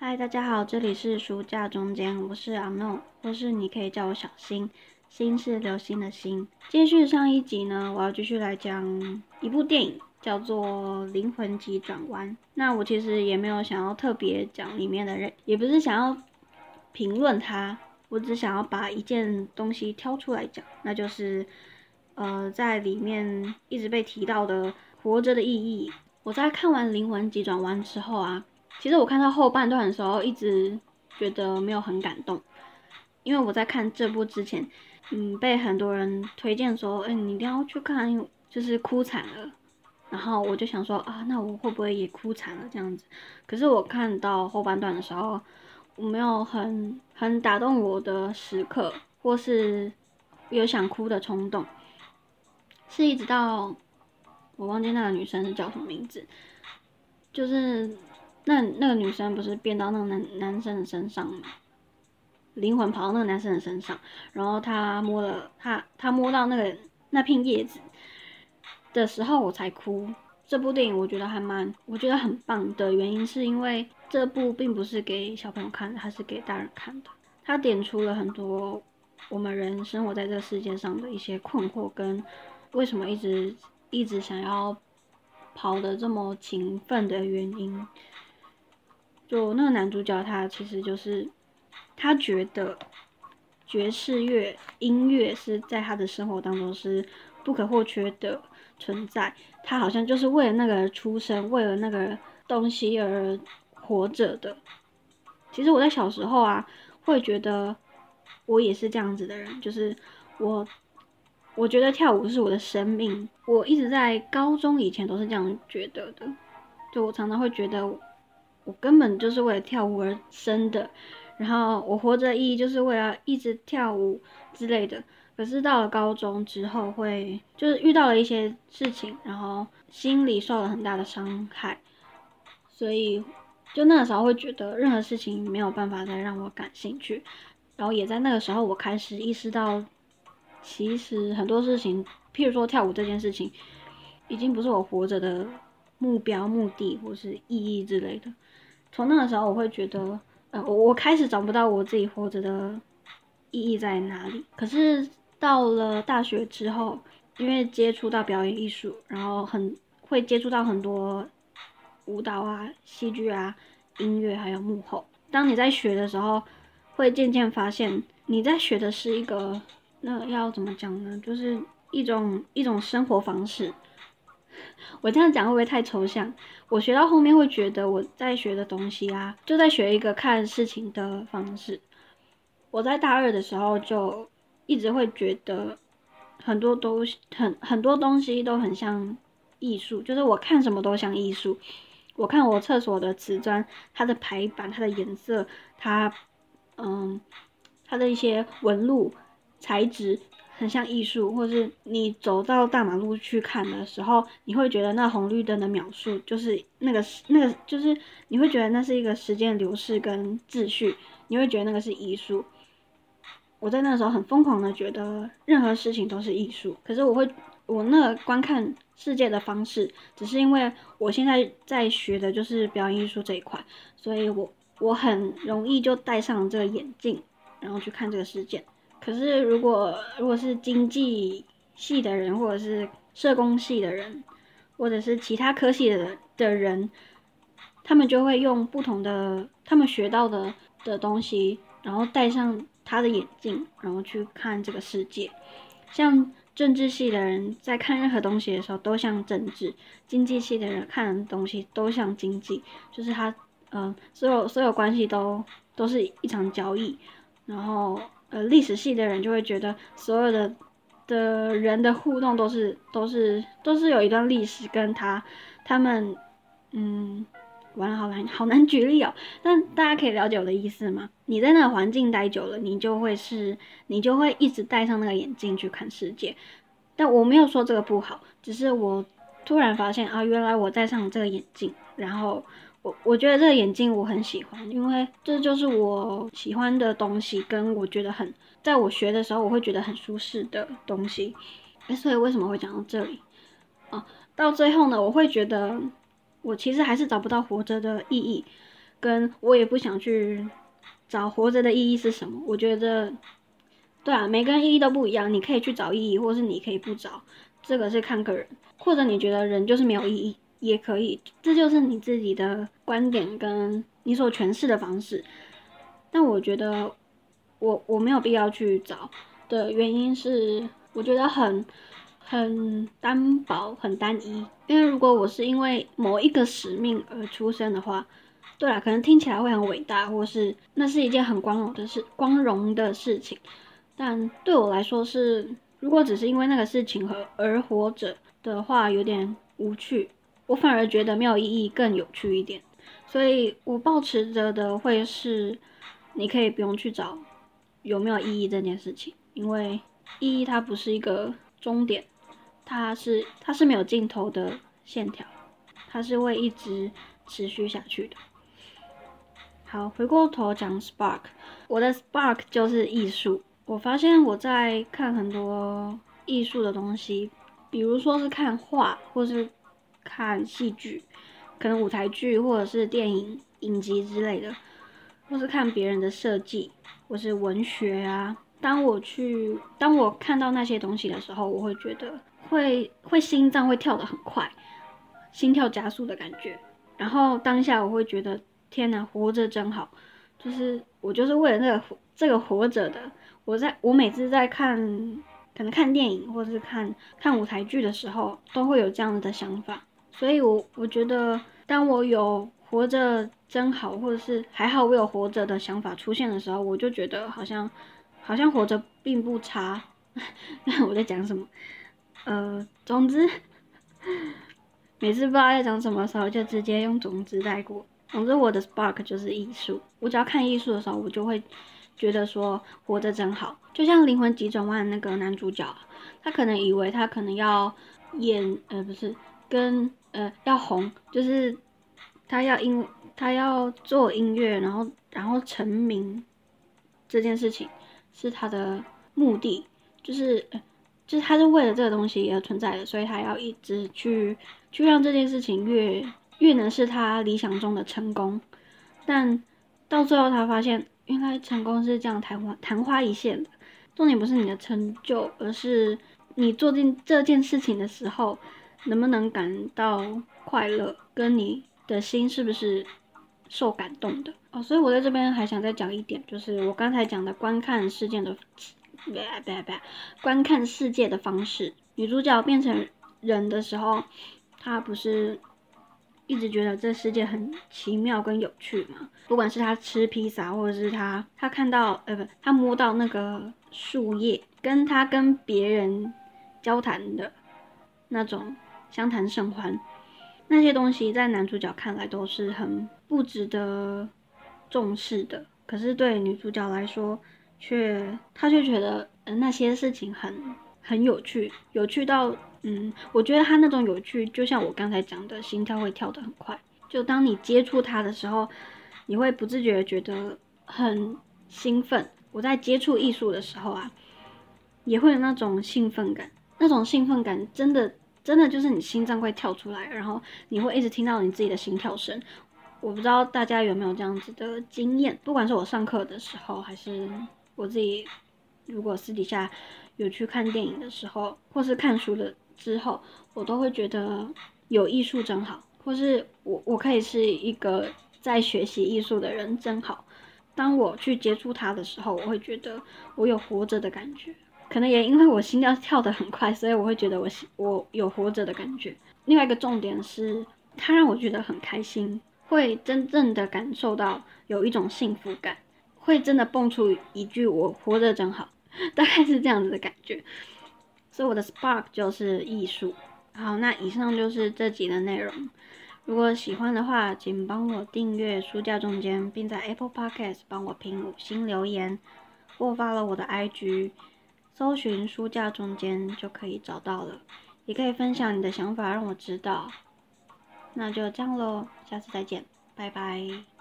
嗨，大家好，这里是书架中间，我是阿诺，或是你可以叫我小新，新是流星的星。继续上一集呢，我要继续来讲一部电影，叫做《灵魂急转弯》。那我其实也没有想要特别讲里面的人，也不是想要评论它，我只想要把一件东西挑出来讲，那就是呃，在里面一直被提到的活着的意义。我在看完《灵魂急转弯》之后啊。其实我看到后半段的时候，一直觉得没有很感动，因为我在看这部之前，嗯，被很多人推荐说，哎，你一定要去看，就是哭惨了。然后我就想说，啊，那我会不会也哭惨了这样子？可是我看到后半段的时候，我没有很很打动我的时刻，或是有想哭的冲动，是一直到我忘记那个女生是叫什么名字，就是。那那个女生不是变到那个男男生的身上吗？灵魂跑到那个男生的身上，然后他摸了他他摸到那个那片叶子的时候，我才哭。这部电影我觉得还蛮我觉得很棒的原因，是因为这部并不是给小朋友看的，它是给大人看的。它点出了很多我们人生活在这个世界上的一些困惑，跟为什么一直一直想要跑的这么勤奋的原因。就那个男主角，他其实就是他觉得爵士乐音乐是在他的生活当中是不可或缺的存在。他好像就是为了那个出生，为了那个东西而活着的。其实我在小时候啊，会觉得我也是这样子的人，就是我我觉得跳舞是我的生命。我一直在高中以前都是这样觉得的，就我常常会觉得。我根本就是为了跳舞而生的，然后我活着意义就是为了一直跳舞之类的。可是到了高中之后，会就是遇到了一些事情，然后心里受了很大的伤害，所以就那个时候会觉得任何事情没有办法再让我感兴趣。然后也在那个时候，我开始意识到，其实很多事情，譬如说跳舞这件事情，已经不是我活着的目标、目的或是意义之类的。从那个时候，我会觉得，呃，我我开始找不到我自己活着的意义在哪里。可是到了大学之后，因为接触到表演艺术，然后很会接触到很多舞蹈啊、戏剧啊、音乐，还有幕后。当你在学的时候，会渐渐发现，你在学的是一个，那要怎么讲呢？就是一种一种生活方式。我这样讲会不会太抽象？我学到后面会觉得我在学的东西啊，就在学一个看事情的方式。我在大二的时候就一直会觉得很多东西很很多东西都很像艺术，就是我看什么都像艺术。我看我厕所的瓷砖，它的排版、它的颜色、它嗯它的一些纹路、材质。很像艺术，或是你走到大马路去看的时候，你会觉得那红绿灯的秒数就是那个那个，就是你会觉得那是一个时间流逝跟秩序，你会觉得那个是艺术。我在那个时候很疯狂的觉得任何事情都是艺术，可是我会我那个观看世界的方式，只是因为我现在在学的就是表演艺术这一块，所以我我很容易就戴上这个眼镜，然后去看这个世界。可是，如果如果是经济系的人，或者是社工系的人，或者是其他科系的的人，他们就会用不同的他们学到的的东西，然后戴上他的眼镜，然后去看这个世界。像政治系的人在看任何东西的时候，都像政治；经济系的人看东西都像经济，就是他，嗯，所有所有关系都都是一场交易，然后。呃，历史系的人就会觉得所有的的人的互动都是都是都是有一段历史跟他他们，嗯，完了好难好难举例哦。但大家可以了解我的意思吗？你在那个环境待久了，你就会是你就会一直戴上那个眼镜去看世界。但我没有说这个不好，只是我突然发现啊，原来我戴上这个眼镜，然后。我觉得这个眼镜我很喜欢，因为这就是我喜欢的东西，跟我觉得很，在我学的时候我会觉得很舒适的东西。哎所以为什么会讲到这里？哦，到最后呢，我会觉得我其实还是找不到活着的意义。跟我也不想去找活着的意义是什么。我觉得，对啊，每个人意义都不一样，你可以去找意义，或是你可以不找，这个是看个人。或者你觉得人就是没有意义，也可以，这就是你自己的观点跟你所诠释的方式。但我觉得，我我没有必要去找的原因是，我觉得很。很单薄，很单一。因为如果我是因为某一个使命而出生的话，对啊，可能听起来会很伟大，或是那是一件很光荣的事，光荣的事情。但对我来说是，如果只是因为那个事情和而活着的话，有点无趣。我反而觉得没有意义更有趣一点。所以我保持着的会是，你可以不用去找有没有意义这件事情，因为意义它不是一个终点。它是它是没有尽头的线条，它是会一直持续下去的。好，回过头讲 Spark，我的 Spark 就是艺术。我发现我在看很多艺术的东西，比如说是看画，或是看戏剧，可能舞台剧或者是电影影集之类的，或是看别人的设计，或是文学啊。当我去，当我看到那些东西的时候，我会觉得。会会心脏会跳得很快，心跳加速的感觉。然后当下我会觉得天哪，活着真好。就是我就是为了那个这个活着的。我在我每次在看可能看电影或者是看看舞台剧的时候，都会有这样的想法。所以，我我觉得当我有活着真好，或者是还好我有活着的想法出现的时候，我就觉得好像好像活着并不差。那我在讲什么？呃，总之，每次不知道在讲什么时候，就直接用总之带过。总之，我的 spark 就是艺术。我只要看艺术的时候，我就会觉得说活着真好。就像《灵魂急转弯》那个男主角，他可能以为他可能要演，呃，不是跟呃要红，就是他要音，他要做音乐，然后然后成名这件事情是他的目的，就是。就是他是为了这个东西而存在的，所以他要一直去去让这件事情越越能是他理想中的成功。但到最后他发现，原来成功是这样昙花昙花一现的。重点不是你的成就，而是你做进这件事情的时候，能不能感到快乐，跟你的心是不是受感动的哦。所以我在这边还想再讲一点，就是我刚才讲的观看事件的。不不不，观看世界的方式。女主角变成人的时候，她不是一直觉得这世界很奇妙跟有趣吗？不管是她吃披萨，或者是她她看到呃不，她摸到那个树叶，跟她跟别人交谈的那种相谈甚欢，那些东西在男主角看来都是很不值得重视的。可是对女主角来说，却他却觉得，嗯，那些事情很很有趣，有趣到，嗯，我觉得他那种有趣，就像我刚才讲的，心跳会跳得很快。就当你接触它的时候，你会不自觉的觉得很兴奋。我在接触艺术的时候啊，也会有那种兴奋感，那种兴奋感真的真的就是你心脏会跳出来，然后你会一直听到你自己的心跳声。我不知道大家有没有这样子的经验，不管是我上课的时候，还是。我自己如果私底下有去看电影的时候，或是看书的之后，我都会觉得有艺术真好，或是我我可以是一个在学习艺术的人真好。当我去接触它的时候，我会觉得我有活着的感觉。可能也因为我心跳跳得很快，所以我会觉得我我有活着的感觉。另外一个重点是，它让我觉得很开心，会真正的感受到有一种幸福感。会真的蹦出一句“我活着真好”，大概是这样子的感觉。所以我的 spark 就是艺术。好，那以上就是这集的内容。如果喜欢的话，请帮我订阅书架中间，并在 Apple Podcast 帮我评五星留言，或发了我的 IG，搜寻书架中间就可以找到了。也可以分享你的想法让我知道。那就这样喽，下次再见，拜拜。